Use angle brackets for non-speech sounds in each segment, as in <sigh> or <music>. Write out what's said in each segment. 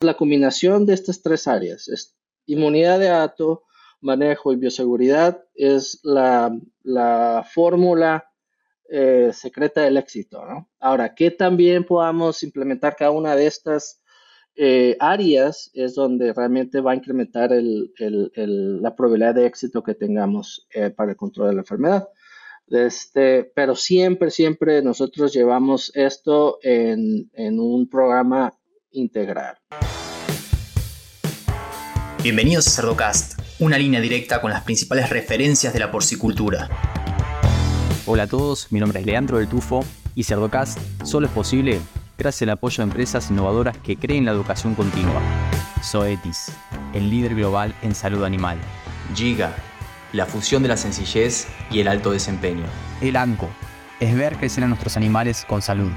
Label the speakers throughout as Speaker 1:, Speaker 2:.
Speaker 1: La combinación de estas tres áreas, es inmunidad de dato, manejo y bioseguridad, es la, fórmula eh, secreta del éxito. Ahora, que también podamos implementar cada una de estas eh, áreas es donde realmente va a incrementar la probabilidad de éxito que tengamos eh, para el control de la enfermedad. Este, pero siempre, siempre nosotros llevamos esto en un programa integral.
Speaker 2: Bienvenidos a Cerdocast, una línea directa con las principales referencias de la porcicultura.
Speaker 3: Hola a todos, mi nombre es Leandro del Tufo y Cerdocast solo es posible gracias al apoyo de empresas innovadoras que creen la educación continua. Zoetis, el líder global en salud animal.
Speaker 2: Giga, la fusión de la sencillez y el alto desempeño.
Speaker 3: El ANCO, es ver crecer a nuestros animales con salud.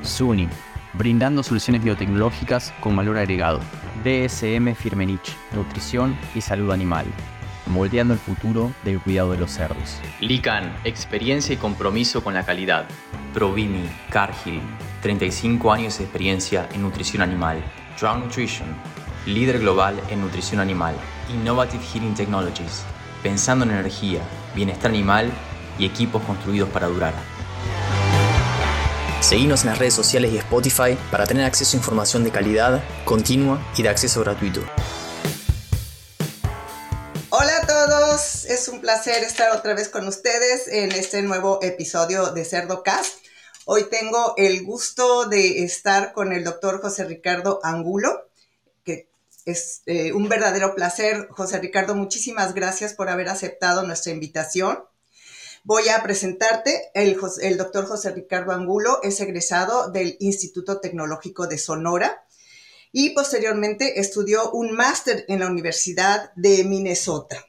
Speaker 3: SUNY, brindando soluciones biotecnológicas con valor agregado. DSM Firmenich, nutrición y salud animal, moldeando el futuro del cuidado de los cerdos.
Speaker 2: Lican, experiencia y compromiso con la calidad. Provimi, Cargill, 35 años de experiencia en nutrición animal. Drown Nutrition, líder global en nutrición animal. Innovative Heating Technologies, pensando en energía, bienestar animal y equipos construidos para durar. Seguimos en las redes sociales y Spotify para tener acceso a información de calidad, continua y de acceso gratuito.
Speaker 4: Hola a todos, es un placer estar otra vez con ustedes en este nuevo episodio de Cerdo Cast. Hoy tengo el gusto de estar con el doctor José Ricardo Angulo, es eh, un verdadero placer. José Ricardo, muchísimas gracias por haber aceptado nuestra invitación. Voy a presentarte. El, doctor José Ricardo Angulo es egresado del Instituto Tecnológico de Sonora y posteriormente estudió un máster en la Universidad de Minnesota.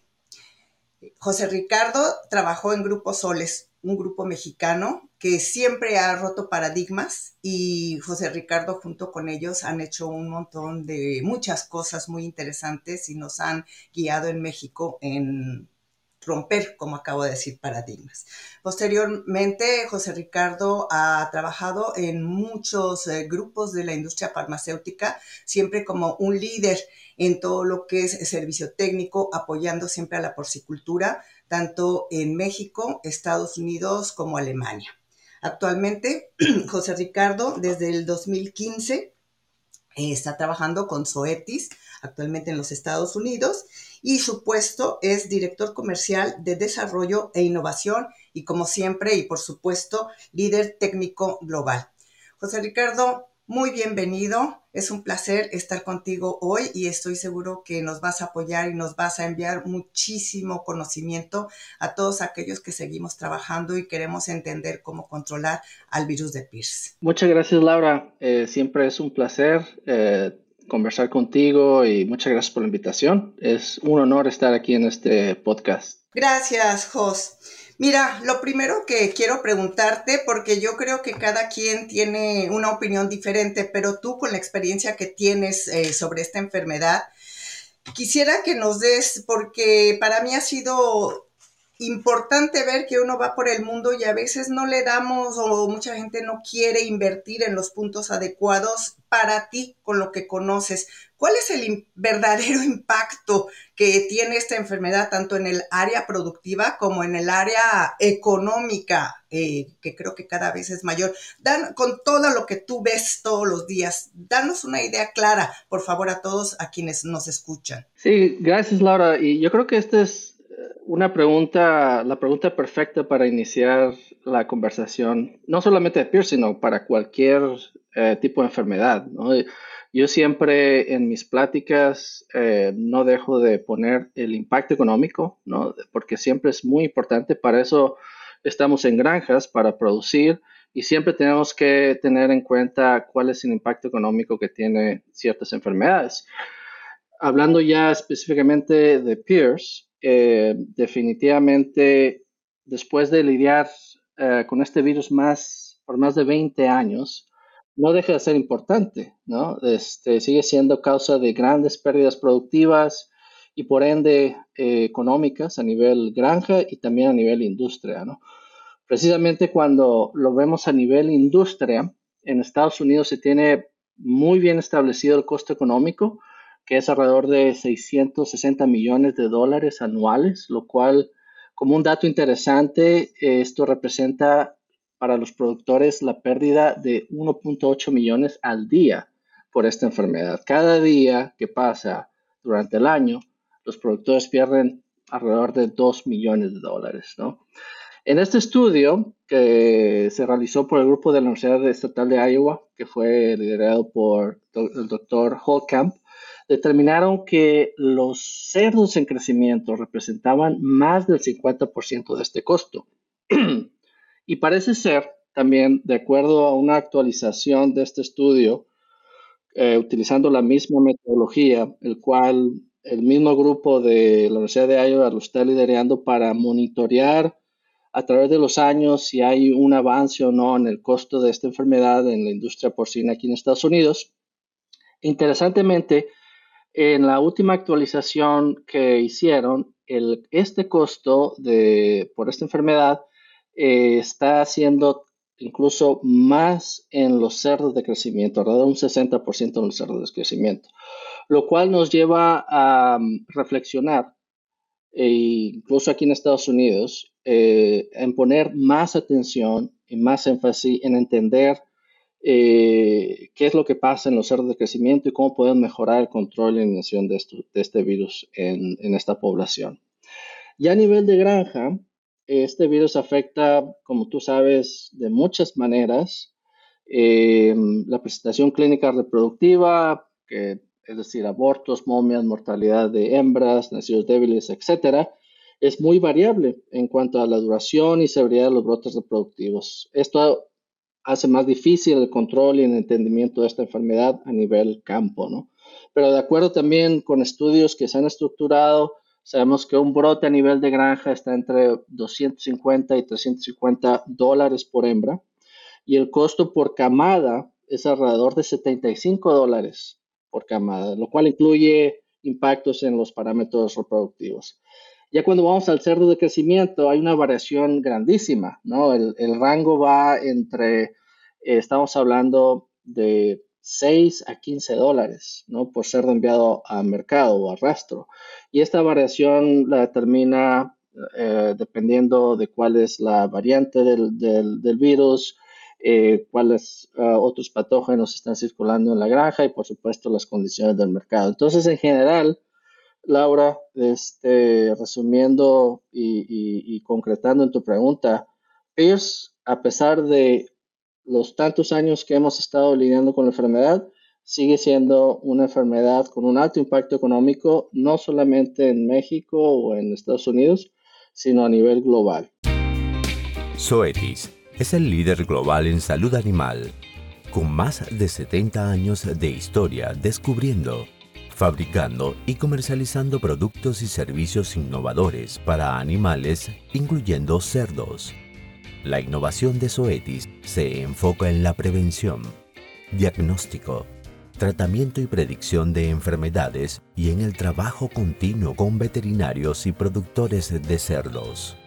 Speaker 4: José Ricardo trabajó en Grupo Soles, un grupo mexicano que siempre ha roto paradigmas y José Ricardo junto con ellos han hecho un montón de muchas cosas muy interesantes y nos han guiado en México en romper, como acabo de decir, paradigmas. Posteriormente, José Ricardo ha trabajado en muchos eh, grupos de la industria farmacéutica, siempre como un líder en todo lo que es servicio técnico, apoyando siempre a la porcicultura, tanto en México, Estados Unidos como Alemania. Actualmente, <clears throat> José Ricardo, desde el 2015, eh, está trabajando con Zoetis, actualmente en los Estados Unidos, y su puesto es director comercial de desarrollo e innovación y como siempre y por supuesto líder técnico global. José Ricardo, muy bienvenido. Es un placer estar contigo hoy y estoy seguro que nos vas a apoyar y nos vas a enviar muchísimo conocimiento a todos aquellos que seguimos trabajando y queremos entender cómo controlar al virus de Pierce.
Speaker 1: Muchas gracias, Laura. Eh, siempre es un placer eh, conversar contigo y muchas gracias por la invitación. Es un honor estar aquí en este podcast.
Speaker 4: Gracias, Jos. Mira, lo primero que quiero preguntarte, porque yo creo que cada quien tiene una opinión diferente, pero tú con la experiencia que tienes eh, sobre esta enfermedad, quisiera que nos des, porque para mí ha sido importante ver que uno va por el mundo y a veces no le damos o mucha gente no quiere invertir en los puntos adecuados para ti con lo que conoces. ¿Cuál es el verdadero <laughs> impacto que tiene esta enfermedad tanto en el área productiva como en el área económica, eh, que creo que cada vez es mayor? Dan, con todo lo que tú ves todos los días, danos una idea clara, por favor, a todos a quienes nos escuchan.
Speaker 1: Sí, gracias Laura. Y yo creo que esta es una pregunta, la pregunta perfecta para iniciar la conversación, no solamente de Pierce, sino para cualquier eh, tipo de enfermedad. Yo siempre en mis pláticas eh, no dejo de poner el impacto económico, ¿no? porque siempre es muy importante. Para eso estamos en granjas, para producir, y siempre tenemos que tener en cuenta cuál es el impacto económico que tiene ciertas enfermedades. Hablando ya específicamente de Pierce, eh, definitivamente después de lidiar eh, con este virus más por más de 20 años, no deja de ser importante, ¿no? Este, sigue siendo causa de grandes pérdidas productivas y por ende eh, económicas a nivel granja y también a nivel industria, ¿no? Precisamente cuando lo vemos a nivel industria, en Estados Unidos se tiene muy bien establecido el costo económico, que es alrededor de 660 millones de dólares anuales, lo cual, como un dato interesante, esto representa para los productores la pérdida de 1.8 millones al día por esta enfermedad. Cada día que pasa durante el año, los productores pierden alrededor de 2 millones de dólares. ¿no? En este estudio que se realizó por el grupo de la Universidad Estatal de Iowa, que fue liderado por el doctor Holkamp, determinaron que los cerdos en crecimiento representaban más del 50% de este costo. <clears throat> y parece ser también, de acuerdo a una actualización de este estudio, eh, utilizando la misma metodología, el cual el mismo grupo de la Universidad de Iowa lo está liderando para monitorear a través de los años si hay un avance o no en el costo de esta enfermedad en la industria porcina aquí en Estados Unidos. Interesantemente, en la última actualización que hicieron, el, este costo de, por esta enfermedad eh, está siendo incluso más en los cerdos de crecimiento, alrededor de un 60% en los cerdos de crecimiento, lo cual nos lleva a um, reflexionar, e incluso aquí en Estados Unidos, eh, en poner más atención y más énfasis en entender eh, qué es lo que pasa en los cerdos de crecimiento y cómo podemos mejorar el control y eliminación de, de este virus en, esta población. Ya a nivel de granja, este virus afecta, como tú sabes, de muchas maneras. Eh, la presentación clínica reproductiva, que, es decir, abortos, momias, mortalidad de hembras, nacidos débiles, etcétera, es muy variable en cuanto a la duración y severidad de los brotes reproductivos. Esto hace más difícil el control y el entendimiento de esta enfermedad a nivel campo, ¿no? Pero de acuerdo también con estudios que se han estructurado, sabemos que un brote a nivel de granja está entre 250 y 350 dólares por hembra y el costo por camada es alrededor de 75 dólares por camada, lo cual incluye impactos en los parámetros reproductivos. Ya cuando vamos al cerdo de crecimiento hay una variación grandísima, ¿no? El, rango va entre, eh, estamos hablando de 6 a 15 dólares, ¿no? Por cerdo enviado a mercado o a rastro. Y esta variación la determina eh, dependiendo de cuál es la variante del, del, virus, eh, cuáles ah, otros patógenos están circulando en la granja y por supuesto las condiciones del mercado. Entonces, en general, Laura, este, resumiendo y, concretando en tu pregunta, Pierce, a pesar de los tantos años que hemos estado lidiando con la enfermedad, sigue siendo una enfermedad con un alto impacto económico, no solamente en México o en Estados Unidos, sino a nivel global.
Speaker 5: Zoetis es el líder global en salud animal, con más de 70 años de historia descubriendo fabricando y comercializando productos y servicios innovadores para animales, incluyendo cerdos. La innovación de Zoetis se enfoca en la prevención, diagnóstico, tratamiento y predicción de enfermedades y en el trabajo continuo con veterinarios y productores de cerdos.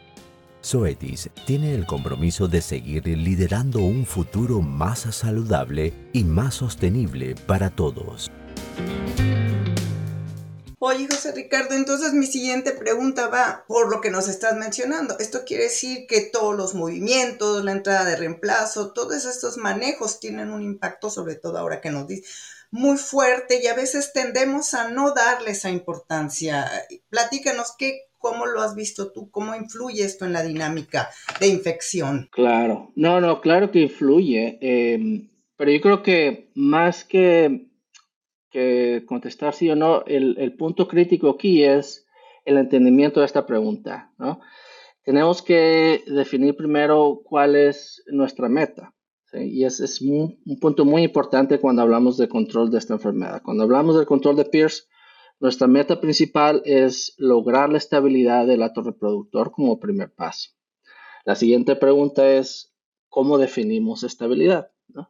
Speaker 5: Zoetis tiene el compromiso de seguir liderando un futuro más saludable y más sostenible para todos.
Speaker 4: Oye, José Ricardo, entonces mi siguiente pregunta va por lo que nos estás mencionando. Esto quiere decir que todos los movimientos, la entrada de reemplazo, todos estos manejos tienen un impacto, sobre todo ahora que nos dice, muy fuerte y a veces tendemos a no darle esa importancia. Platícanos qué, cómo lo has visto tú, cómo influye esto en la dinámica de infección.
Speaker 1: Claro, no, no, claro que influye, em, pero yo creo que más que que contestar sí o no, el, punto crítico aquí es el entendimiento de esta pregunta. ¿no? Tenemos que definir primero cuál es nuestra meta. Y ese es un, punto muy importante cuando hablamos de control de esta enfermedad. Cuando hablamos del control de Pierce, nuestra meta principal es lograr la estabilidad del acto reproductor como primer paso. La siguiente pregunta es, ¿cómo definimos estabilidad? ¿no?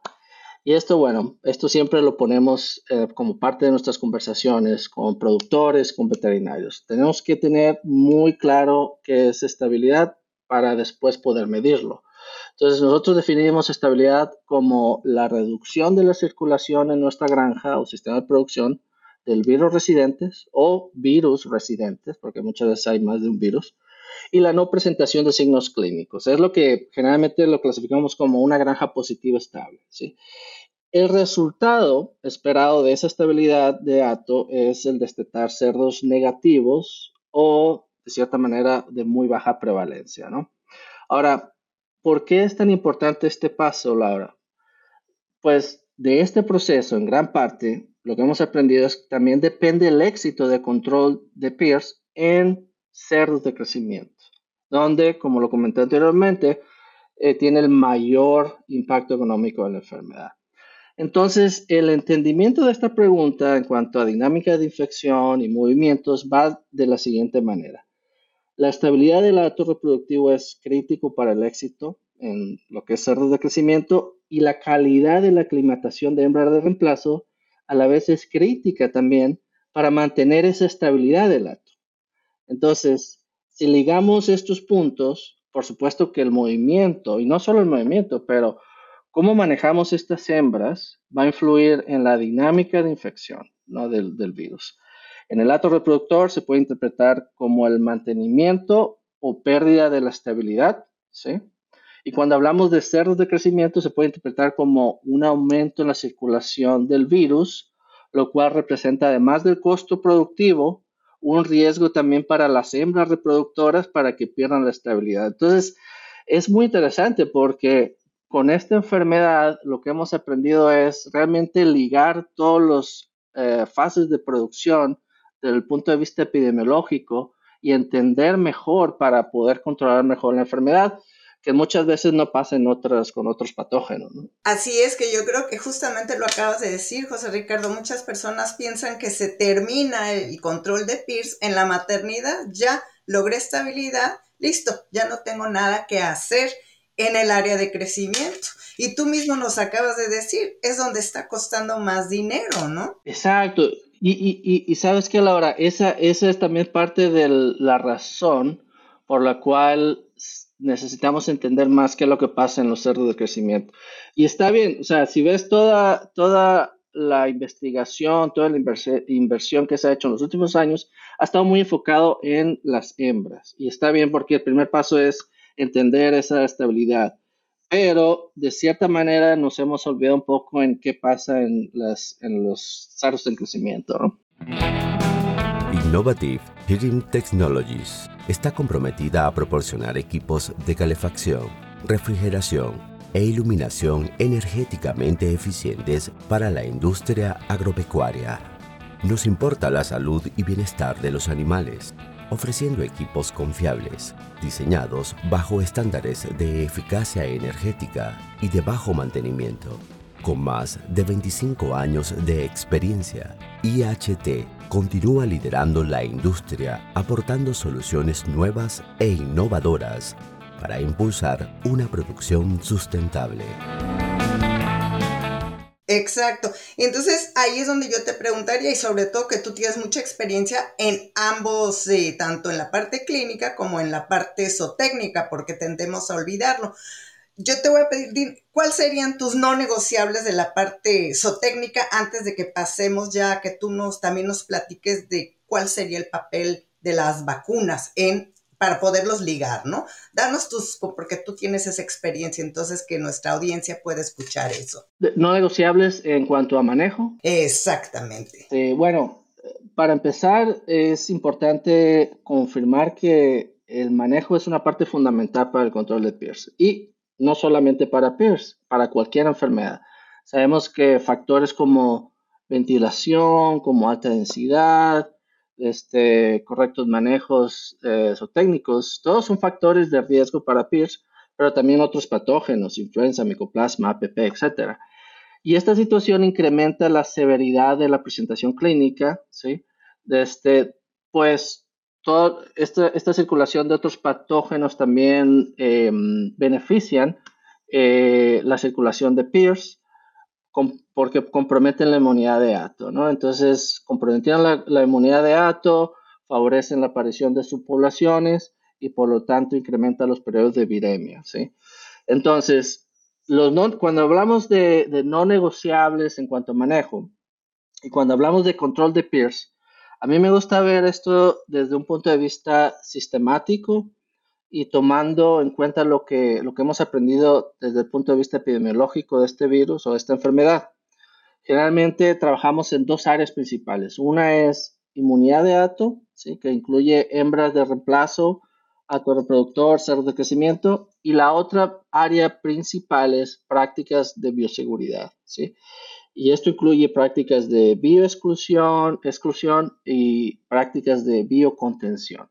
Speaker 1: Y esto, bueno, esto siempre lo ponemos eh, como parte de nuestras conversaciones con productores, con veterinarios. Tenemos que tener muy claro qué es estabilidad para después poder medirlo. Entonces nosotros definimos estabilidad como la reducción de la circulación en nuestra granja o sistema de producción del virus residentes o virus residentes, porque muchas veces hay más de un virus, y la no presentación de signos clínicos. Es lo que generalmente lo clasificamos como una granja positiva estable. ¿sí? El resultado esperado de esa estabilidad de ATO es el destetar cerdos negativos o, de cierta manera, de muy baja prevalencia. ¿no? Ahora, ¿por qué es tan importante este paso, Laura? Pues de este proceso, en gran parte, lo que hemos aprendido es que también depende el éxito de control de Pierce en cerdos de crecimiento, donde, como lo comenté anteriormente, eh, tiene el mayor impacto económico de la enfermedad. Entonces, el entendimiento de esta pregunta en cuanto a dinámica de infección y movimientos va de la siguiente manera. La estabilidad del acto reproductivo es crítico para el éxito en lo que es cerdos de crecimiento y la calidad de la aclimatación de hembra de reemplazo a la vez es crítica también para mantener esa estabilidad del acto. Entonces, si ligamos estos puntos, por supuesto que el movimiento, y no solo el movimiento, pero cómo manejamos estas hembras va a influir en la dinámica de infección del, del virus. En el acto reproductor se puede interpretar como el mantenimiento o pérdida de la estabilidad, ¿sí? Y cuando hablamos de cerdos de crecimiento se puede interpretar como un aumento en la circulación del virus, lo cual representa además del costo productivo, un riesgo también para las hembras reproductoras para que pierdan la estabilidad. Entonces, es muy interesante porque con esta enfermedad lo que hemos aprendido es realmente ligar todas las eh, fases de producción desde el punto de vista epidemiológico y entender mejor para poder controlar mejor la enfermedad que muchas veces no pasa en otras, con otros patógenos.
Speaker 4: Así es que yo creo que justamente lo acabas de decir, José Ricardo, muchas personas piensan que se termina el control de Pierce en la maternidad, ya logré estabilidad, listo, ya no tengo nada que hacer en el área de crecimiento. Y tú mismo nos acabas de decir, es donde está costando más dinero, ¿no?
Speaker 1: Exacto. Y, y, y, sabes que, Laura, esa, esa es también parte de la razón por la cual necesitamos entender más qué es lo que pasa en los cerdos de crecimiento. Y está bien, o sea, si ves toda, toda la investigación, toda la inversión que se ha hecho en los últimos años, ha estado muy enfocado en las hembras. Y está bien porque el primer paso es entender esa estabilidad. Pero de cierta manera nos hemos olvidado un poco en qué pasa en, las, en los cerdos de crecimiento.
Speaker 5: Innovative Heating Technologies está comprometida a proporcionar equipos de calefacción, refrigeración e iluminación energéticamente eficientes para la industria agropecuaria. Nos importa la salud y bienestar de los animales, ofreciendo equipos confiables, diseñados bajo estándares de eficacia energética y de bajo mantenimiento. Con más de 25 años de experiencia, IHT continúa liderando la industria, aportando soluciones nuevas e innovadoras para impulsar una producción sustentable.
Speaker 4: Exacto. Entonces ahí es donde yo te preguntaría y sobre todo que tú tienes mucha experiencia en ambos, eh, tanto en la parte clínica como en la parte zootécnica, porque tendemos a olvidarlo yo te voy a pedir, ¿cuáles serían tus no negociables de la parte zootécnica antes de que pasemos ya a que tú nos también nos platiques de cuál sería el papel de las vacunas en para poderlos ligar, ¿no? Danos tus, porque tú tienes esa experiencia, entonces que nuestra audiencia pueda escuchar eso.
Speaker 1: No negociables en cuanto a manejo.
Speaker 4: Exactamente.
Speaker 1: Eh, bueno, para empezar, es importante confirmar que el manejo es una parte fundamental para el control de Pierce. Y no solamente para Pierce, para cualquier enfermedad. Sabemos que factores como ventilación, como alta densidad, este, correctos manejos eh, técnicos, todos son factores de riesgo para Pierce, pero también otros patógenos, influenza, micoplasma, APP, etc. Y esta situación incrementa la severidad de la presentación clínica, ¿sí? Este, pues toda esta, circulación de otros patógenos también em, benefician eh, la circulación de Pierce porque comprometen la inmunidad de ato, ¿no? Entonces, comprometiendo la, inmunidad de ato, favorecen la aparición de subpoblaciones y por lo tanto incrementa los periodos de viremia, ¿sí? Entonces, los cuando hablamos de, de, no negociables en cuanto a manejo y cuando hablamos de control de peers, a mí me gusta ver esto desde un punto de vista sistemático y tomando en cuenta lo que, lo que hemos aprendido desde el punto de vista epidemiológico de este virus o de esta enfermedad. Generalmente trabajamos en dos áreas principales. Una es inmunidad de ato, ¿sí? que incluye hembras de reemplazo, ato reproductor, cerdos de crecimiento, y la otra área principal es prácticas de bioseguridad. ¿sí? Y esto incluye prácticas de bioexclusión exclusión y prácticas de biocontención.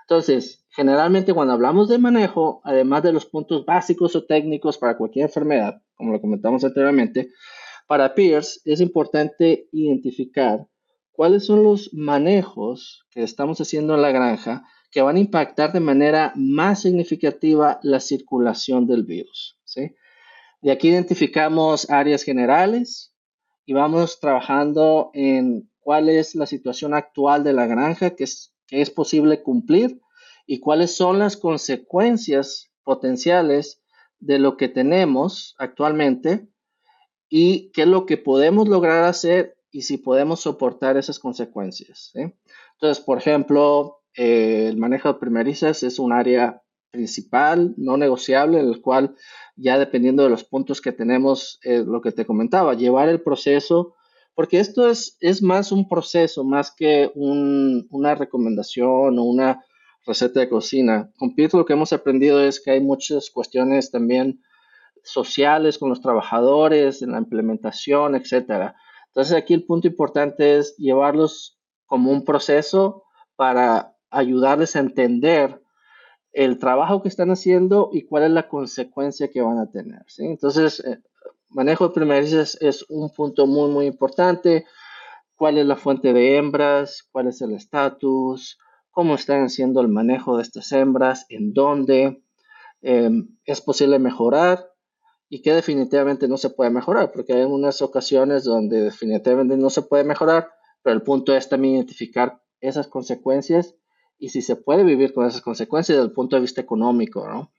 Speaker 1: Entonces, generalmente cuando hablamos de manejo, además de los puntos básicos o técnicos para cualquier enfermedad, como lo comentamos anteriormente, para peers es importante identificar cuáles son los manejos que estamos haciendo en la granja que van a impactar de manera más significativa la circulación del virus. ¿sí? De aquí identificamos áreas generales y vamos trabajando en cuál es la situación actual de la granja que es, que es posible cumplir y cuáles son las consecuencias potenciales de lo que tenemos actualmente y qué es lo que podemos lograr hacer y si podemos soportar esas consecuencias. Entonces, por ejemplo, eh, el manejo de primerizas es un área principal, no negociable, en el cual ya dependiendo de los puntos que tenemos, lo que te comentaba, llevar el proceso, porque esto es, es más un proceso, más que una recomendación o una receta de cocina. Con lo que hemos aprendido es que hay muchas cuestiones también sociales con los trabajadores, en la implementación, etcétera. Entonces aquí el punto importante es llevarlos como un proceso para ayudarles a entender el trabajo que están haciendo y cuál es la consecuencia que van a tener. ¿sí? Entonces, eh, manejo de primerizas es un punto muy, muy importante. ¿Cuál es la fuente de hembras? ¿Cuál es el estatus? ¿Cómo están haciendo el manejo de estas hembras? ¿En dónde? Em, ¿Es posible mejorar? y que definitivamente no se puede mejorar, porque hay unas ocasiones donde definitivamente no se puede mejorar, pero el punto es también identificar esas consecuencias y si se puede vivir con esas consecuencias desde el punto de vista económico, ¿no?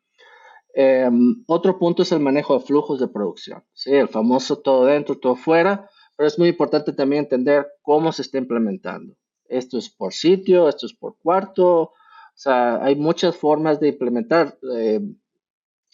Speaker 1: Em, otro punto es el manejo de flujos de producción, ¿sí? El famoso todo dentro, todo fuera, pero es muy importante también entender cómo se está implementando. Esto es por sitio, esto es por cuarto, o sea, hay muchas formas de implementar. Eh,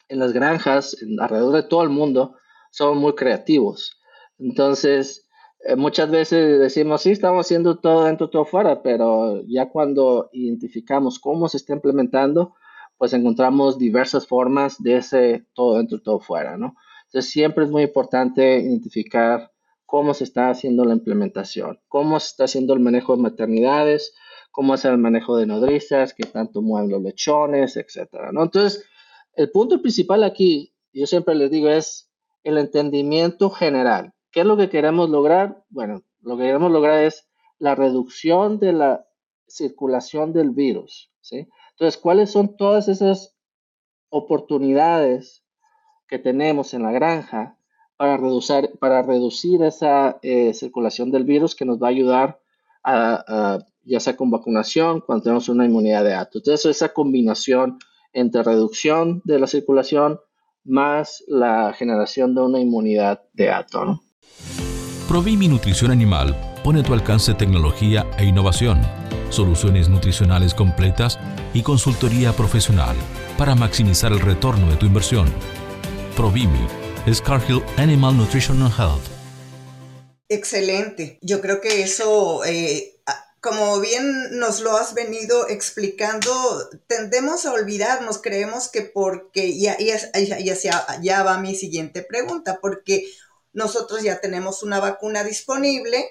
Speaker 1: en las granjas alrededor de todo el mundo son muy creativos. Entonces, eh, muchas veces decimos, sí, estamos haciendo todo dentro, todo fuera, pero ya cuando identificamos cómo se está implementando, pues encontramos diversas formas de ese todo dentro, todo fuera, ¿no? Entonces, siempre es muy importante identificar cómo se está haciendo la implementación, cómo se está haciendo el manejo de maternidades, cómo es el manejo de nodrizas, qué tanto mueven los lechones, etcétera, ¿no? Entonces, el punto principal aquí, yo siempre les digo, es el entendimiento general. ¿Qué es lo que queremos lograr? Bueno, lo que queremos lograr es la reducción de la circulación del virus. ¿sí? Entonces, ¿cuáles son todas esas oportunidades que tenemos en la granja para reducir, para reducir esa eh, circulación del virus que nos va a ayudar a, ya sea con vacunación, cuando tenemos una inmunidad de alto? Entonces, esa combinación entre reducción de la circulación más la generación de una inmunidad de alto. ¿no?
Speaker 6: Provimi Nutrición Animal pone a tu alcance tecnología e innovación, soluciones nutricionales completas y consultoría profesional para maximizar el retorno de tu inversión. Provimi es Cargill Animal Nutrition and Health.
Speaker 4: Excelente. Yo creo que eso eh, como bien nos lo has venido explicando, tendemos a olvidarnos, creemos que porque, y, ya va mi siguiente pregunta, porque nosotros ya tenemos una vacuna disponible,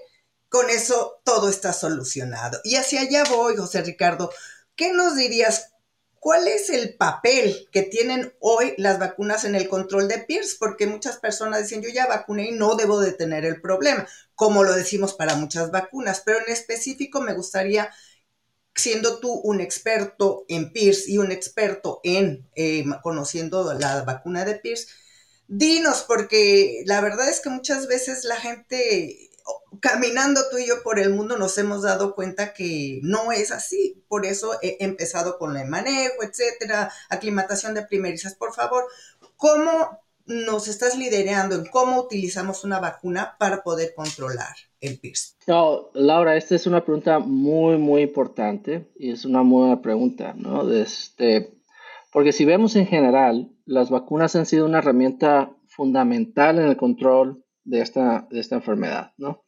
Speaker 4: con eso todo está solucionado. Y hacia allá voy, José Ricardo. ¿Qué nos dirías? ¿Cuál es el papel que tienen hoy las vacunas en el control de PIRS? Porque muchas personas dicen, yo ya vacuné y no debo de tener el problema, como lo decimos para muchas vacunas, pero en específico me gustaría, siendo tú un experto en PIRS y un experto en eh, conociendo la vacuna de PIRS, dinos, porque la verdad es que muchas veces la gente caminando tú y yo por el mundo nos hemos dado cuenta que no es así. Por eso he empezado con el manejo, etcétera, aclimatación de primerizas. Por favor, ¿Cómo nos estás liderando en cómo utilizamos una vacuna para poder controlar el PIRS?
Speaker 1: No, Laura, esta es una pregunta muy, muy importante y es una buena pregunta, ¿no? Este, porque si vemos en general, las vacunas han sido una herramienta fundamental en el control de esta, de esta enfermedad, ¿no?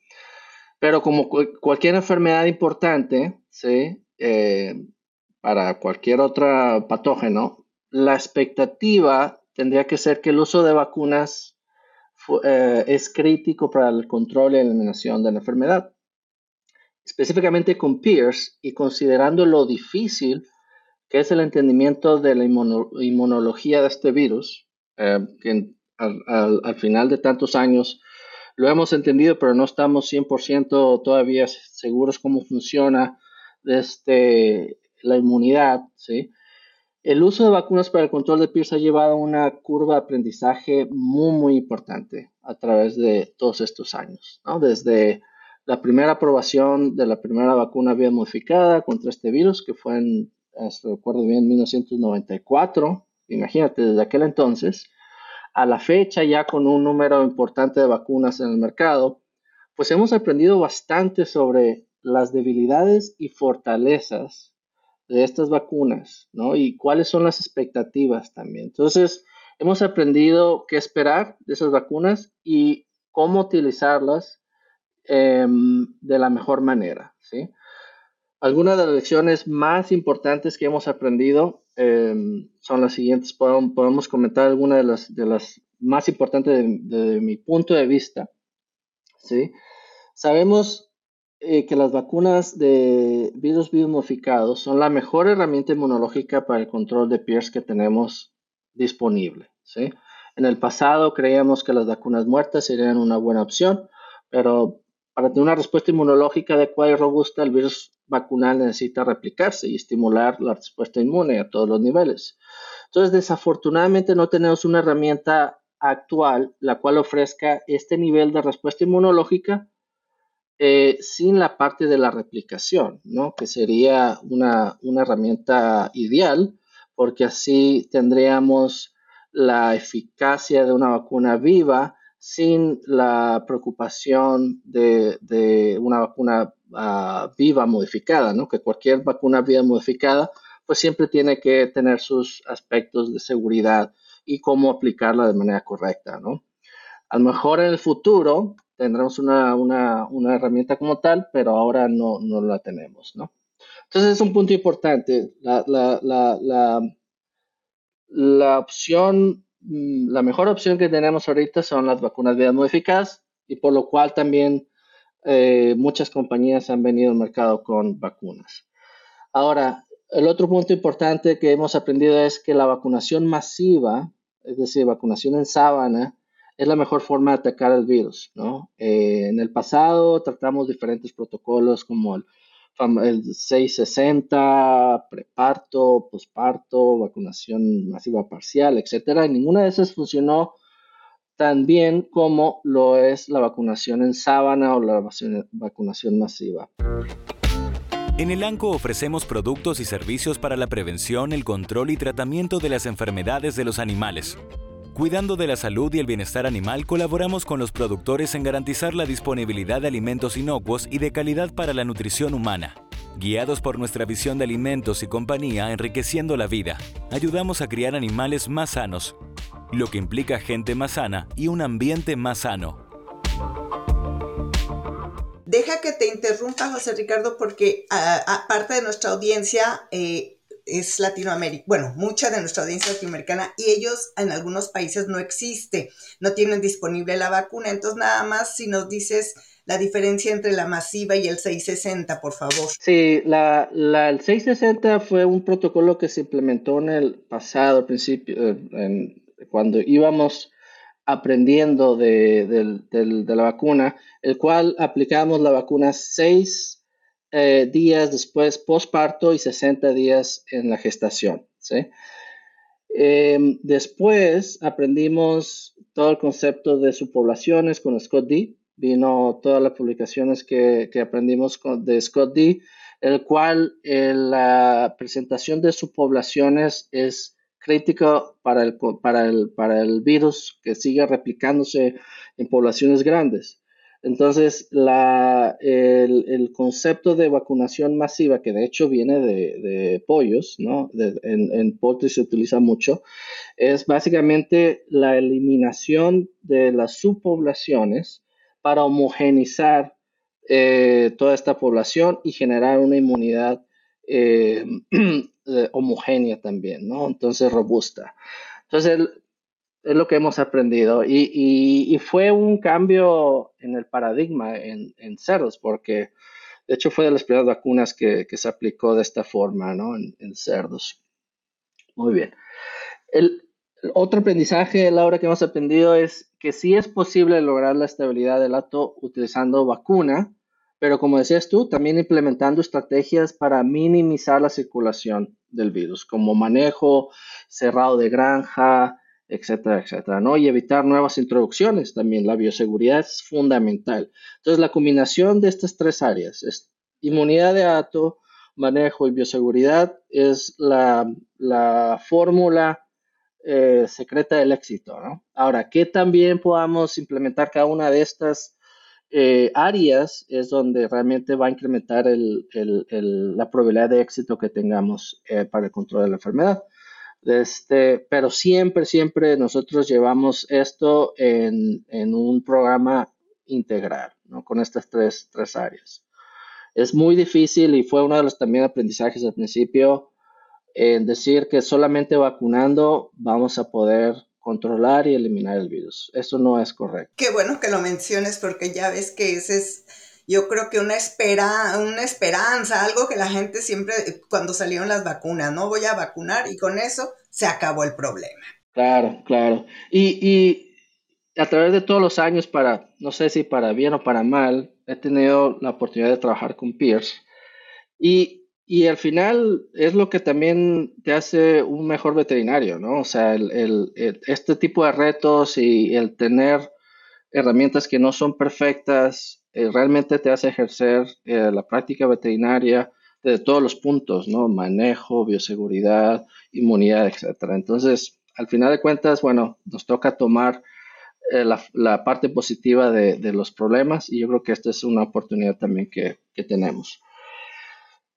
Speaker 1: Pero como cualquier enfermedad importante, ¿sí? Eh, para cualquier otro patógeno, la expectativa tendría que ser que el uso de vacunas eh, es crítico para el control y eliminación de la enfermedad. Específicamente con PIRS y considerando lo difícil que es el entendimiento de la inmunología de este virus, eh, que al, final de tantos años lo hemos entendido, pero no estamos 100% todavía seguros cómo funciona este, la inmunidad, ¿sí? El uso de vacunas para el control de PIRS ha llevado a una curva de aprendizaje muy, muy importante a través de todos estos años, ¿no? Desde la primera aprobación de la primera vacuna bien modificada contra este virus, que fue en, recuerdo bien, 1994, imagínate, desde aquel entonces, a la fecha ya con un número importante de vacunas en el mercado, pues hemos aprendido bastante sobre las debilidades y fortalezas de estas vacunas, ¿no? Y cuáles son las expectativas también. Entonces, hemos aprendido qué esperar de esas vacunas y cómo utilizarlas em, de la mejor manera, ¿sí? Algunas de las lecciones más importantes que hemos aprendido em, son las siguientes. Podemos, comentar algunas de las, de las más importantes de, mi punto de vista, ¿sí? Sabemos eh, que las vacunas de virus biomodificados son la mejor herramienta inmunológica para el control de PIRS que tenemos disponible. ¿sí? En el pasado creíamos que las vacunas muertas serían una buena opción, pero para tener una respuesta inmunológica adecuada y robusta, el virus vacunal necesita replicarse y estimular la respuesta inmune a todos los niveles. Entonces, desafortunadamente no tenemos una herramienta actual la cual ofrezca este nivel de respuesta inmunológica eh, sin la parte de la replicación, ¿no? que sería una, herramienta ideal, porque así tendríamos la eficacia de una vacuna viva sin la preocupación de, una vacuna viva modificada, ¿no? que cualquier vacuna viva modificada pues siempre tiene que tener sus aspectos de seguridad y cómo aplicarla de manera correcta. ¿no? A lo mejor en el futuro tendremos una, herramienta como tal, pero ahora no, la tenemos, ¿no? Entonces es un punto importante. La, la, opción, mm, la mejor opción que tenemos ahorita son las vacunas vidas modificadas y por lo cual también eh, muchas compañías han venido al mercado con vacunas. Ahora, el otro punto importante que hemos aprendido es que la vacunación masiva, es decir, vacunación en sábana, es la mejor forma de atacar el virus, ¿no? Eh, en el pasado tratamos diferentes protocolos como el, el 660, preparto, posparto, vacunación masiva parcial, etcétera, y ninguna de esas funcionó tan bien como lo es la vacunación en sábana o la vacunación masiva.
Speaker 7: En el ANCO ofrecemos productos y servicios para la prevención, el control y tratamiento de las enfermedades de los animales. Cuidando de la salud y el bienestar animal, colaboramos con los productores en garantizar la disponibilidad de alimentos inocuos y de calidad para la nutrición humana. Guiados por nuestra visión de alimentos y compañía enriqueciendo la vida, ayudamos a criar animales más sanos, lo que implica gente más sana y un ambiente más sano.
Speaker 4: Deja que te interrumpa, José Ricardo, porque aparte de nuestra audiencia, eh, es Latinoamérica, bueno, mucha de nuestra audiencia latinoamericana y ellos en algunos países no existe, no tienen disponible la vacuna. Entonces, nada más si nos dices la diferencia entre la masiva y el 660, por favor.
Speaker 1: Sí, la, el 660 fue un protocolo que se implementó en el pasado, al principio, eh, cuando íbamos aprendiendo de, de, la vacuna, el cual aplicamos la vacuna 6 eh, días después postparto y 60 días en la gestación. Em, después aprendimos todo el concepto de subpoblaciones con Scott D. Vino todas las publicaciones que, aprendimos de Scott D, el cual eh, la presentación de subpoblaciones es crítico para el, para el, para el virus que siga replicándose en poblaciones grandes. Entonces, la, el, concepto de vacunación masiva, que de hecho viene de, pollos, ¿no? en, en se utiliza mucho, es básicamente la eliminación de las subpoblaciones para homogenizar eh, toda esta población y generar una inmunidad <clears throat> eh, homogénea también, ¿no? Entonces, robusta. Entonces, es lo que hemos aprendido. Y, fue un cambio en el paradigma en, cerdos, porque de hecho fue de las primeras vacunas que, se aplicó de esta forma, ¿no? En, cerdos. Muy bien. El, otro aprendizaje, Laura, que hemos aprendido es que sí es posible lograr la estabilidad del ato utilizando vacuna, pero como decías tú, también implementando estrategias para minimizar la circulación del virus, como manejo cerrado de granja, etcétera, etcétera, ¿no? Y evitar nuevas introducciones también. La bioseguridad es fundamental. Entonces, la combinación de estas tres áreas, es inmunidad de ato, manejo y bioseguridad, es la, fórmula eh, secreta del éxito, ¿no? Ahora, que también podamos implementar cada una de estas eh, áreas es donde realmente va a incrementar la probabilidad de éxito que tengamos eh, para el control de la enfermedad. Este, pero siempre, siempre nosotros llevamos esto en, un programa integral, ¿no? Con estas tres, tres áreas. Es muy difícil y fue uno de los también aprendizajes al principio en decir que solamente vacunando vamos a poder controlar y eliminar el virus. Eso no es correcto.
Speaker 4: Qué bueno que lo menciones porque ya ves que ese es yo creo que una, espera, una esperanza, algo que la gente siempre, cuando salieron las vacunas, no voy a vacunar y con eso se acabó el problema.
Speaker 1: Claro, claro. Y, y a través de todos los años, para, no sé si para bien o para mal, he tenido la oportunidad de trabajar con peers. Y, y al final es lo que también te hace un mejor veterinario, ¿no? O sea, el, el, este tipo de retos y el tener herramientas que no son perfectas eh, realmente te hace ejercer eh, la práctica veterinaria de todos los puntos, ¿no? Manejo, bioseguridad, inmunidad, etcétera. Entonces, al final de cuentas, bueno, nos toca tomar eh, la, parte positiva de, los problemas y yo creo que esta es una oportunidad también que, tenemos.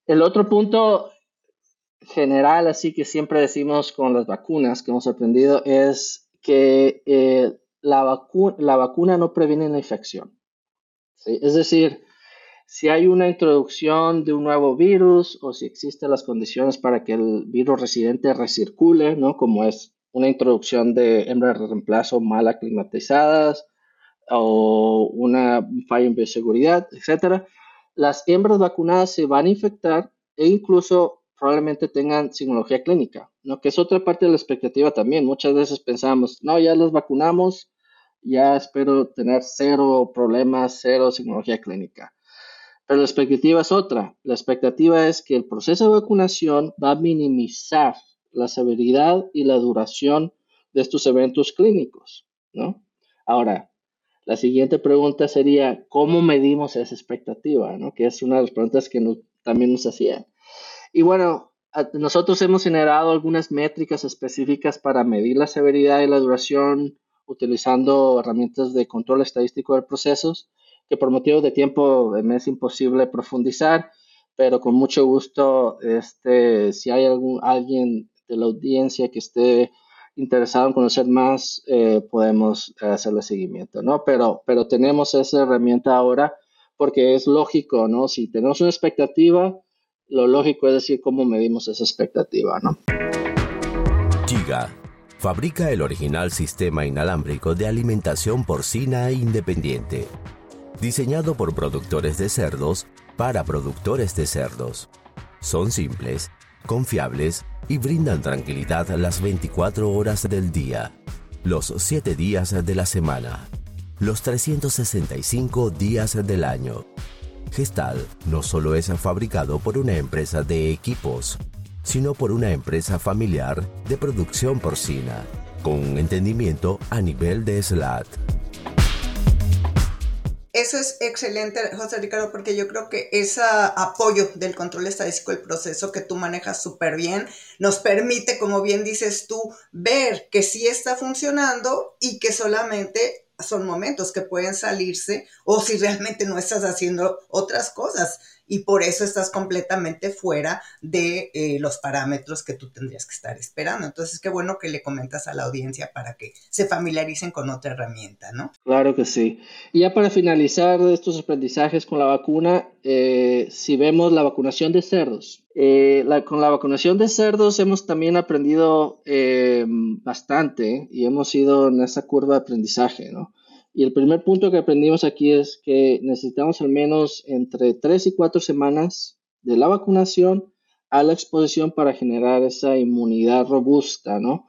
Speaker 1: El otro punto general, así que siempre decimos con las vacunas que hemos aprendido, es que la, la vacuna no previene la infección. Es decir, si hay una introducción de un nuevo virus o si existen las condiciones para que el virus residente recircule, ¿no? Como es una introducción de hembras de reemplazo mal aclimatizadas o una falla en bioseguridad, etcétera, las hembras vacunadas se van a infectar e incluso probablemente tengan signología clínica, ¿no? Que es otra parte de la expectativa también. Muchas veces pensamos, no, ya los vacunamos, ya espero tener cero problemas, cero signología clínica. Pero la expectativa es otra. La expectativa es que el proceso de vacunación va a minimizar la severidad y la duración de estos eventos clínicos, ¿no? Ahora, la siguiente pregunta sería, ¿cómo medimos esa expectativa? ¿no? Que es una de las preguntas que también nos hacían. Y bueno, nosotros hemos generado algunas métricas específicas para medir la severidad y la duración utilizando herramientas de control estadístico de procesos, que por motivos de tiempo me es imposible profundizar, pero con mucho gusto, este, si hay algún, alguien de la audiencia que esté interesado en conocer más, eh, podemos hacerle seguimiento, ¿no? Pero, pero tenemos esa herramienta ahora porque es lógico, ¿no? Si tenemos una expectativa, lo lógico es decir cómo medimos esa expectativa, ¿no?
Speaker 5: Giga fabrica el original sistema inalámbrico de alimentación porcina independiente, diseñado por productores de cerdos para productores de cerdos. Son simples, confiables y brindan tranquilidad las 24 horas del día, los 7 días de la semana, los 365 días del año. Gestal no solo es fabricado por una empresa de equipos, sino por una empresa familiar de producción porcina, con un entendimiento a nivel de SLAT.
Speaker 4: Eso es excelente, José Ricardo, porque yo creo que ese apoyo del control estadístico del proceso que tú manejas súper bien nos permite, como bien dices tú, ver que sí está funcionando y que solamente son momentos que pueden salirse o si realmente no estás haciendo otras cosas y por eso estás completamente fuera de eh, los parámetros que tú tendrías que estar esperando. Entonces, qué bueno que le comentas a la audiencia para que se familiaricen con otra herramienta, ¿no?
Speaker 1: Claro que sí. Y ya para finalizar estos aprendizajes con la vacuna, eh, si vemos la vacunación de cerdos, eh, con la vacunación de cerdos hemos también aprendido bastante y hemos ido en esa curva de aprendizaje, ¿no? Y el primer punto que aprendimos aquí es que necesitamos al menos entre 3 y 4 semanas de la vacunación a la exposición para generar esa inmunidad robusta, ¿no?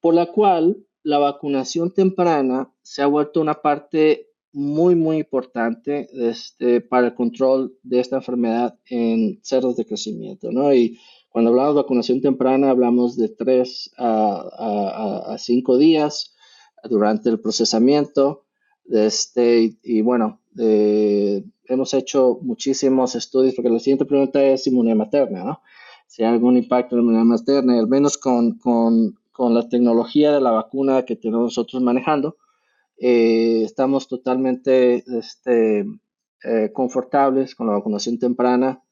Speaker 1: Por la cual la vacunación temprana se ha vuelto una parte muy, muy importante este, para el control de esta enfermedad en cerdos de crecimiento, ¿no? Y cuando hablamos de vacunación temprana, hablamos de 3 a, a 5 días durante el procesamiento este, y, bueno, eh, hemos hecho muchísimos estudios, porque la siguiente pregunta es inmunidad materna, ¿no? Si hay algún impacto en la inmunidad materna, al menos con, con, con, la tecnología de la vacuna que tenemos nosotros manejando, eh, estamos totalmente este, eh, confortables con la vacunación temprana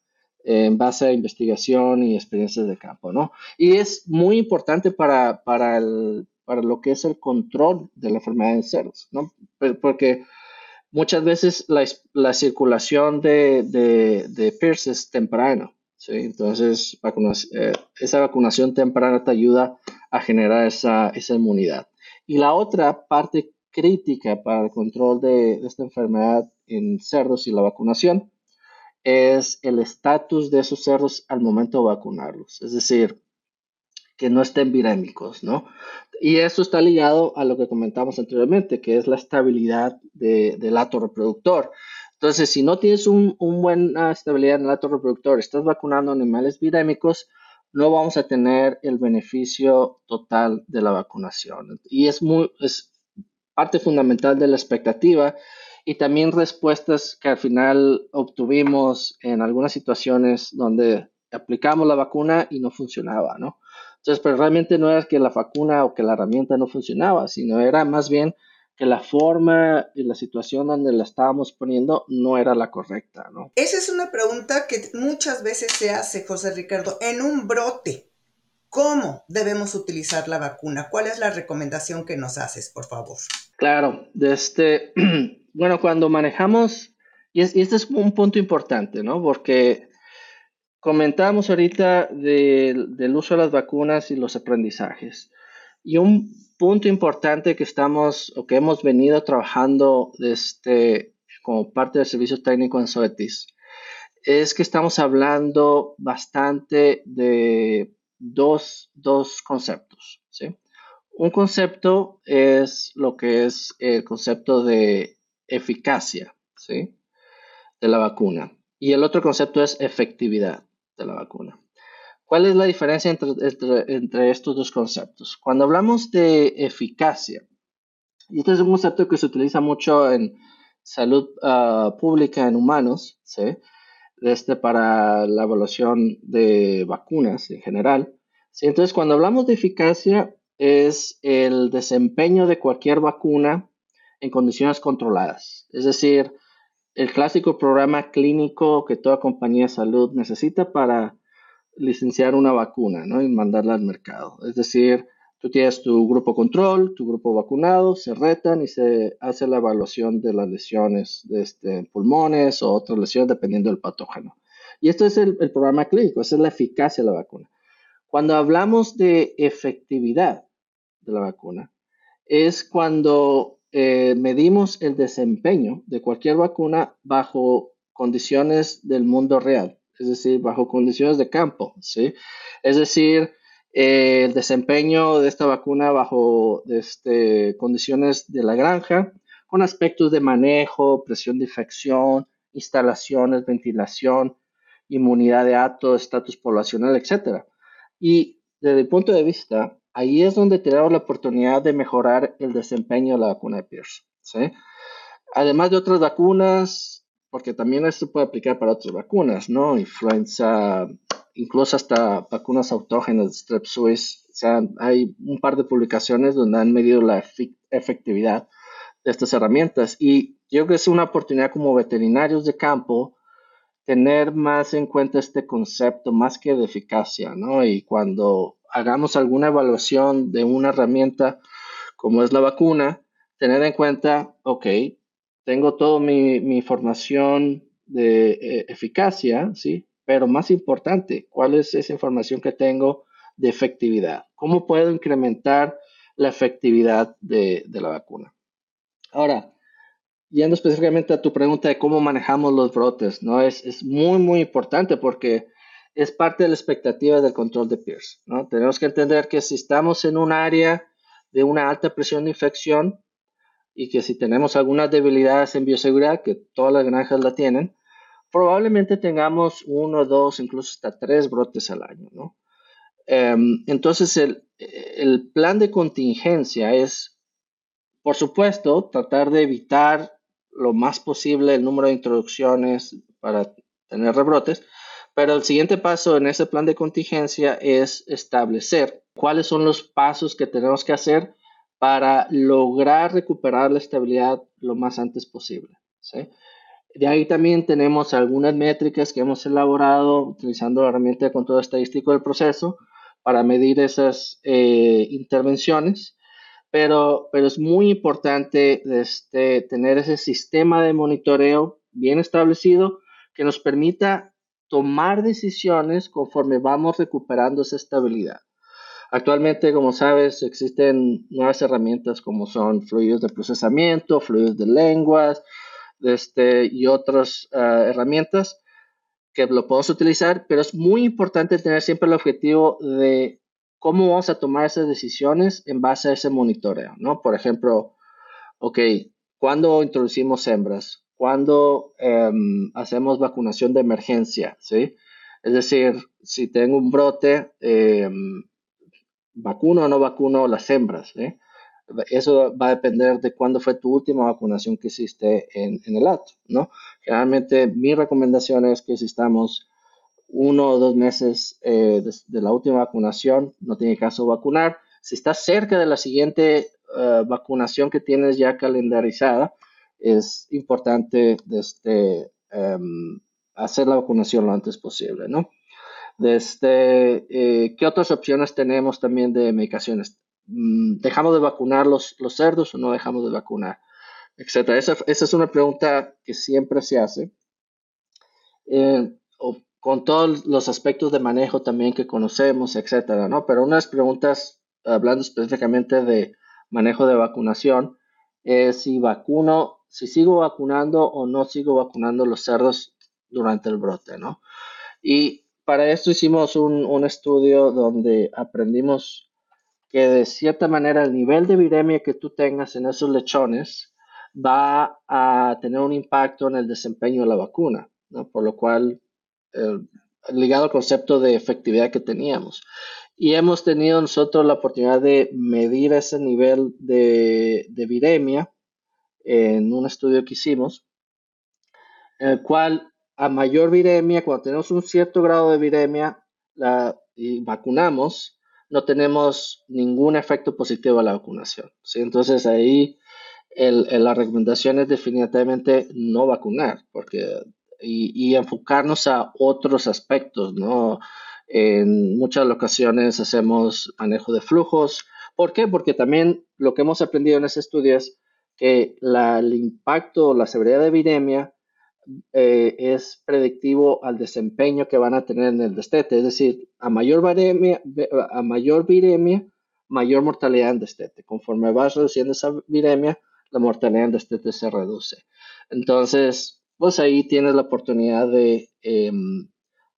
Speaker 1: en base a investigación y experiencias de campo, ¿no? Y es muy importante para, para el, para lo que es el control de la enfermedad en cerdos, ¿no? Porque muchas veces la, circulación de, de, Pierce es temprana, ¿sí? Entonces, eh, esa vacunación temprana te ayuda a generar esa, inmunidad. Y la otra parte crítica para el control de, de esta enfermedad en cerdos y la vacunación es el estatus de esos cerdos al momento de vacunarlos. Es decir, que no estén virémicos, ¿no? Y eso está ligado a lo que comentamos anteriormente, que es la estabilidad del ato reproductor. Entonces, si no tienes una un buena estabilidad en el ato reproductor, estás vacunando animales virémicos, no vamos a tener el beneficio total de la vacunación. Y es, muy, es parte fundamental de la expectativa y también respuestas que al final obtuvimos en algunas situaciones donde aplicamos la vacuna y no funcionaba, ¿no? Entonces, pero realmente no era que la vacuna o que la herramienta no funcionaba, sino era más bien que la forma y la situación donde la estábamos poniendo no era la correcta, ¿no?
Speaker 4: Esa es una pregunta que muchas veces se hace, José Ricardo, en un brote. ¿Cómo debemos utilizar la vacuna? ¿Cuál es la recomendación que nos haces, por favor?
Speaker 1: Claro, este, <clears throat> bueno, cuando manejamos, y, este es un punto importante, ¿no? Porque Comentábamos ahorita del uso de las vacunas y los aprendizajes. Y un punto importante que estamos o que hemos venido trabajando este, como parte del servicio técnico en SOETIS es que estamos hablando bastante de dos, dos conceptos. ¿sí? Un concepto es lo que es el concepto de eficacia ¿sí? de la vacuna y el otro concepto es efectividad de la vacuna. ¿Cuál es la diferencia entre, estos dos conceptos? Cuando hablamos de eficacia, y este es un concepto que se utiliza mucho en salud ah, pública en humanos, ¿sí? este para la evaluación de vacunas en general. ¿sí? Entonces, cuando hablamos de eficacia, es el desempeño de cualquier vacuna en condiciones controladas. Es decir, el clásico programa clínico que toda compañía de salud necesita para licenciar una vacuna ¿no? y mandarla al mercado. Es decir, tú tienes tu grupo control, tu grupo vacunado, se retan y se hace la evaluación de las lesiones de este, pulmones o otras lesiones dependiendo del patógeno. Y esto es el, el programa clínico, esa es la eficacia de la vacuna. Cuando hablamos de efectividad de la vacuna, es cuando eh, medimos el desempeño de cualquier vacuna bajo condiciones del mundo real, es decir, bajo condiciones de campo, ¿sí? Es decir, eh, el desempeño de esta vacuna bajo este, condiciones de la granja, con aspectos de manejo, presión de infección, instalaciones, ventilación, inmunidad de ato, estatus poblacional, etc. Y desde el punto de vista ahí es donde tenemos la oportunidad de mejorar el desempeño de la vacuna de Pierce. además de otras vacunas, porque también esto puede aplicar para otras vacunas, ¿no? Influenza, incluso hasta vacunas autógenas de Strep Suis. O sea, hay un par de publicaciones donde han medido la efectividad de estas herramientas. Y yo creo que es una oportunidad como veterinarios de campo tener más en cuenta este concepto, más que de eficacia, ¿no? Y cuando hagamos alguna evaluación de una herramienta como es la vacuna, tener en cuenta, ok, tengo toda mi, información de eh, eficacia, ¿sí? Pero más importante, ¿cuál es esa información que tengo de efectividad? ¿Cómo puedo incrementar la efectividad de, de la vacuna? Ahora, yendo específicamente a tu pregunta de cómo manejamos los brotes, ¿no? Es, es muy, muy importante porque es parte de la expectativa del control de Pierce, ¿no? Tenemos que entender que si estamos en un área de una alta presión de infección y que si tenemos algunas debilidades en bioseguridad, que todas las granjas la tienen, probablemente tengamos uno, dos, incluso hasta tres brotes al año. Em, entonces, el plan de contingencia es, por supuesto, tratar de evitar lo más posible el número de introducciones para tener rebrotes, pero el siguiente paso en ese plan de contingencia es establecer cuáles son los pasos que tenemos que hacer para lograr recuperar la estabilidad lo más antes posible. De ahí también tenemos algunas métricas que hemos elaborado utilizando la herramienta de control estadístico del proceso para medir esas eh, intervenciones pero, es muy importante este, tener ese sistema de monitoreo bien establecido que nos permita tomar decisiones conforme vamos recuperando esa estabilidad. Actualmente, como sabes, existen nuevas herramientas como son fluidos de procesamiento, fluidos de lenguas este, y otras ah, herramientas que lo podemos utilizar, pero es muy importante tener siempre el objetivo de cómo vamos a tomar esas decisiones en base a ese monitoreo, ¿no? Por ejemplo, ok, ¿cuándo introducimos hembras? ¿Cuándo em, hacemos vacunación de emergencia? ¿Sí? Es decir, si tengo un brote, em, ¿vacuno o no vacuno las hembras? Eso va a depender de cuándo fue tu última vacunación que hiciste en, en el acto, ¿no? Generalmente mi recomendación es que si estamos uno o dos meses eh, de, la última vacunación, no tiene caso vacunar. Si estás cerca de la siguiente eh, vacunación que tienes ya calendarizada, es importante este, em, hacer la vacunación lo antes posible, ¿no? Desde, eh, ¿Qué otras opciones tenemos también de medicaciones? Mm, ¿Dejamos de vacunar los, los cerdos o no dejamos de vacunar? Etcétera. Esa, esa es una pregunta que siempre se hace con todos los aspectos de manejo también que conocemos, etcétera, ¿no? Pero unas preguntas, hablando específicamente de manejo de vacunación, es si vacuno, si sigo vacunando o no sigo vacunando los cerdos durante el brote, ¿no? Y para esto hicimos un, un estudio donde aprendimos que de cierta manera el nivel de viremia que tú tengas en esos lechones va a tener un impacto en el desempeño de la vacuna, ¿no? Por lo cual eh, ligado al concepto de efectividad que teníamos. Y hemos tenido nosotros la oportunidad de medir ese nivel de, viremia en un estudio que hicimos, en el cual a mayor viremia, cuando tenemos un cierto grado de viremia la, y vacunamos, no tenemos ningún efecto positivo a la vacunación. ¿sí? Entonces ahí la recomendación es definitivamente no vacunar, porque y, enfocarnos a otros aspectos, ¿no? En muchas ocasiones hacemos manejo de flujos. ¿Por qué? Porque también lo que hemos aprendido en ese estudio es que el impacto, la severidad de viremia eh, es predictivo al desempeño que van a tener en el destete. Es decir, a mayor, viremia, a mayor viremia, mayor mortalidad en destete. Conforme vas reduciendo esa viremia, la mortalidad en destete se reduce. Entonces, pues ahí tienes la oportunidad de, em,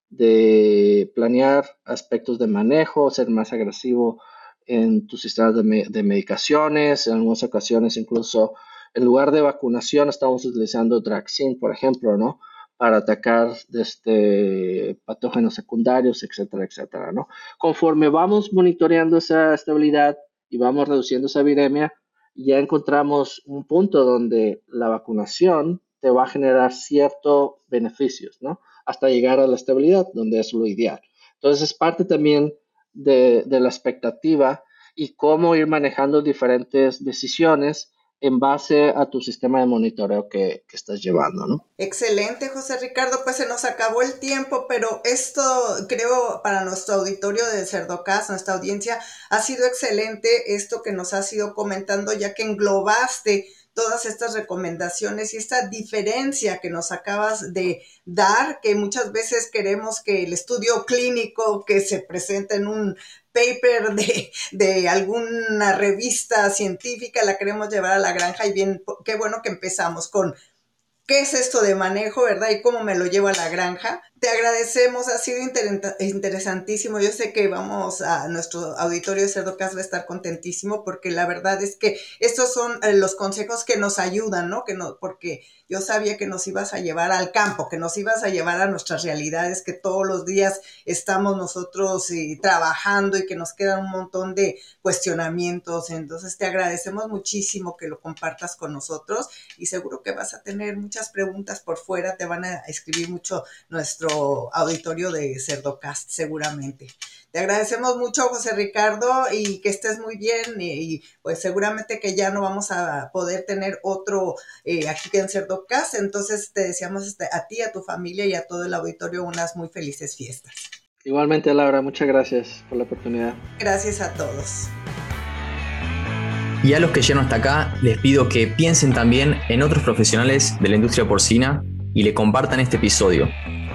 Speaker 1: de planear aspectos de manejo, ser más agresivo en tus sistemas de, medicaciones, en algunas ocasiones incluso en lugar de vacunación estamos utilizando Draxin, por ejemplo, ¿no? Para atacar este, patógenos secundarios, etcétera, etcétera, ¿no? Conforme vamos monitoreando esa estabilidad y vamos reduciendo esa viremia, ya encontramos un punto donde la vacunación te va a generar ciertos beneficios, ¿no? Hasta llegar a la estabilidad, donde es lo ideal. Entonces, es parte también de, de la expectativa y cómo ir manejando diferentes decisiones en base a tu sistema de monitoreo que, estás llevando, ¿no?
Speaker 4: Excelente, José Ricardo. Pues se nos acabó el tiempo, pero esto creo para nuestro auditorio de Cerdocas, nuestra audiencia, ha sido excelente esto que nos has ido comentando, ya que englobaste todas estas recomendaciones y esta diferencia que nos acabas de dar, que muchas veces queremos que el estudio clínico que se presenta en un paper de, de, alguna revista científica, la queremos llevar a la granja y bien, qué bueno que empezamos con qué es esto de manejo, ¿verdad? Y cómo me lo llevo a la granja. Te agradecemos, ha sido interesantísimo. Yo sé que vamos a nuestro auditorio de Cerdocas va a estar contentísimo porque la verdad es que estos son eh, los consejos que nos ayudan, ¿no? Que no, porque yo sabía que nos ibas a llevar al campo, que nos ibas a llevar a nuestras realidades, que todos los días estamos nosotros eh, trabajando y que nos quedan un montón de cuestionamientos. Entonces te agradecemos muchísimo que lo compartas con nosotros y seguro que vas a tener muchas preguntas por fuera, te van a escribir mucho nuestro auditorio de Cerdocast seguramente. Te agradecemos mucho, José Ricardo, y que estés muy bien. Y, pues seguramente que ya no vamos a poder tener otro eh, aquí en Cerdocast. Entonces te deseamos este, a ti, a tu familia y a todo el auditorio unas muy felices fiestas.
Speaker 1: Igualmente, Laura, muchas gracias por la oportunidad.
Speaker 4: Gracias a todos.
Speaker 2: Y a los que llegan hasta acá, les pido que piensen también en otros profesionales de la industria porcina y le compartan este episodio